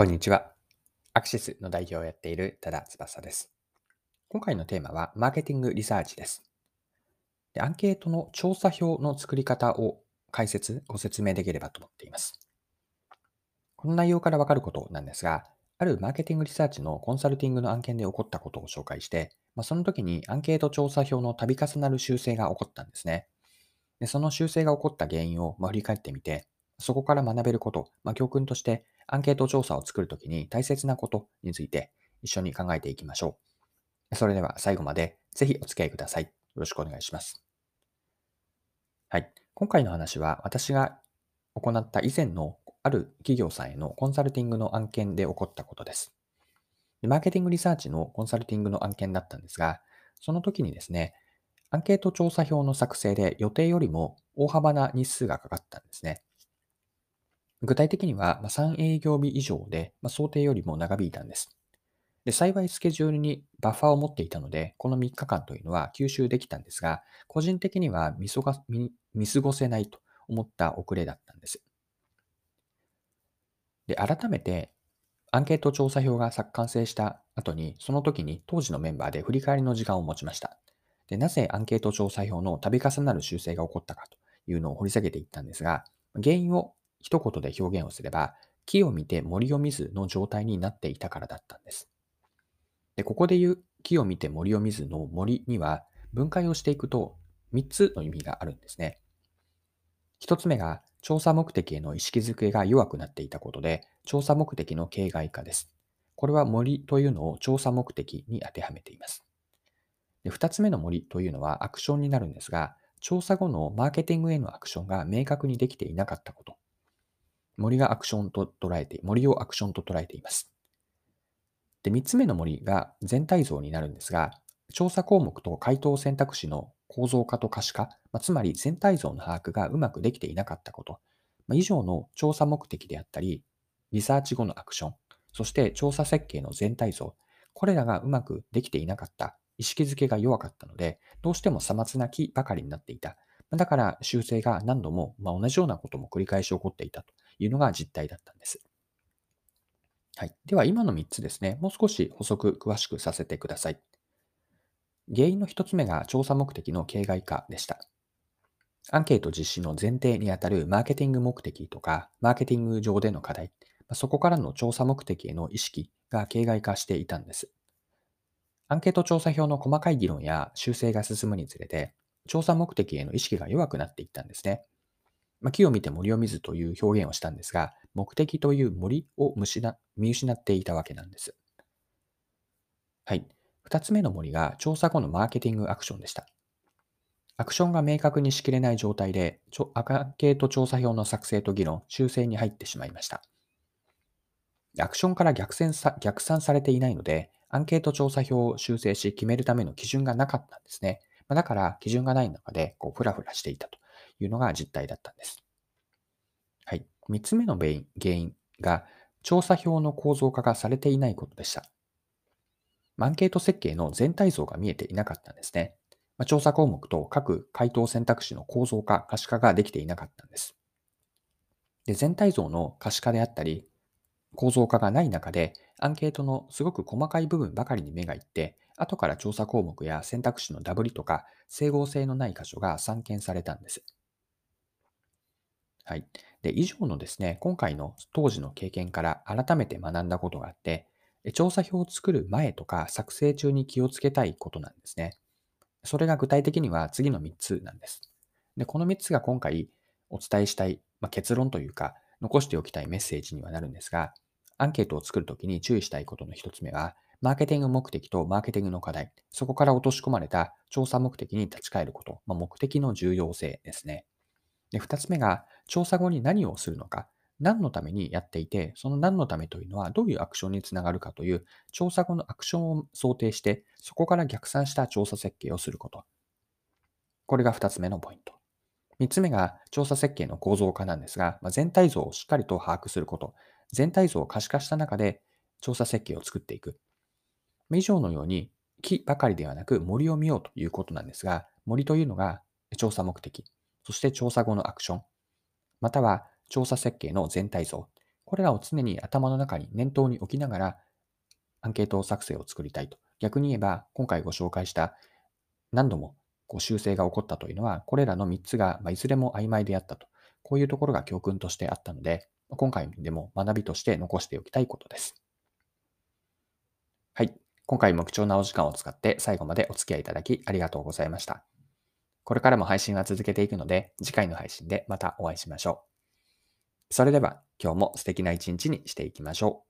こんにちは。アクシスの代表をやっている多田翼です。今回のテーマはマーケティングリサーチです。でアンケートの調査表の作り方を解説、ご説明できればと思っています。この内容からわかることなんですが、あるマーケティングリサーチのコンサルティングの案件で起こったことを紹介して、まあ、その時にアンケート調査表の度重なる修正が起こったんですね。でその修正が起こった原因を振り返ってみて、そこから学べること、まあ、教訓としてアンケート調査を作るときに大切なことについて一緒に考えていきましょう。それでは最後までぜひお付き合いください。よろしくお願いします。はい。今回の話は私が行った以前のある企業さんへのコンサルティングの案件で起こったことです。マーケティングリサーチのコンサルティングの案件だったんですが、その時にですね、アンケート調査表の作成で予定よりも大幅な日数がかかったんですね。具体的には3営業日以上で想定よりも長引いたんです。で幸いスケジュールにバッファーを持っていたので、この3日間というのは吸収できたんですが、個人的には見過見過ごせないと思った遅れだったんです。で、改めてアンケート調査票が完成した後に、その時に当時のメンバーで振り返りの時間を持ちました。でなぜアンケート調査票の度重なる修正が起こったかというのを掘り下げていったんですが、原因を一言で表現をすれば、木を見て森を見ずの状態になっていたからだったんです。でここで言う木を見て森を見ずの森には分解をしていくと3つの意味があるんですね。1つ目が調査目的への意識づけが弱くなっていたことで、調査目的の形骸化です。これは森というのを調査目的に当てはめています。で2つ目の森というのはアクションになるんですが、調査後のマーケティングへのアクションが明確にできていなかったこと。森がアクションと捉えて、森をアクションと捉えています。で、3つ目の森が全体像になるんですが、調査項目と回答選択肢の構造化と可視化、まあ、つまり全体像の把握がうまくできていなかったこと、まあ、以上の調査目的であったり、リサーチ後のアクション、そして調査設計の全体像、これらがうまくできていなかった、意識づけが弱かったので、どうしてもさまつな木ばかりになっていた。だから修正が何度も、まあ、同じようなことも繰り返し起こっていたというのが実態だったんです。はい。では今の3つですね、もう少し補足詳しくさせてください。原因の1つ目が調査目的の形骸化でした。アンケート実施の前提にあたるマーケティング目的とか、マーケティング上での課題、そこからの調査目的への意識が形骸化していたんです。アンケート調査票の細かい議論や修正が進むにつれて、調査目的への意識が弱くなっていったんですね。まあ、木を見て森を見ずという表現をしたんですが、目的という森を見失っていたわけなんです。はい。二つ目の森が調査後のマーケティングアクションでした。アクションが明確にしきれない状態で、アンケート調査票の作成と議論、修正に入ってしまいました。アクションから逆さ逆算されていないので、アンケート調査票を修正し決めるための基準がなかったんですね。だから基準がない中でこうフラフラしていたというのが実態だったんです。はい。3つ目の原因が調査票の構造化がされていないことでした。アンケート設計の全体像が見えていなかったんですね。ま調査項目と各回答選択肢の構造化、可視化ができていなかったんです。で全体像の可視化であったり、構造化がない中で、アンケートのすごく細かい部分ばかりに目がいって、後から調査項目や選択肢のダブリとか整合性のない箇所が散見されたんです。はい。で、以上のですね、今回の当時の経験から改めて学んだことがあって、調査表を作る前とか作成中に気をつけたいことなんですね。それが具体的には次の3つなんです。で、この3つが今回お伝えしたい、まあ、結論というか、残しておきたいメッセージにはなるんですが、アンケートを作るときに注意したいことの1つ目は、マーケティング目的とマーケティングの課題、そこから落とし込まれた調査目的に立ち返ること、まあ、目的の重要性ですね。で、2つ目が、調査後に何をするのか、何のためにやっていて、その何のためというのはどういうアクションにつながるかという調査後のアクションを想定して、そこから逆算した調査設計をすること。これが2つ目のポイント。3つ目が調査設計の構造化なんですが、まあ、全体像をしっかりと把握すること。全体像を可視化した中で調査設計を作っていく。以上のように木ばかりではなく森を見ようということなんですが、森というのが調査目的、そして調査後のアクション、または調査設計の全体像、これらを常に頭の中に念頭に置きながら、アンケート作成を作りたいと。逆に言えば、今回ご紹介した何度もこう修正が起こったというのは、これらの3つが、いずれも曖昧であったと。こういうところが教訓としてあったので、今回でも学びとして残しておきたいことです。はい。今回も貴重なお時間を使って最後までお付き合いいただきありがとうございました。これからも配信は続けていくので、次回の配信でまたお会いしましょう。それでは今日も素敵な一日にしていきましょう。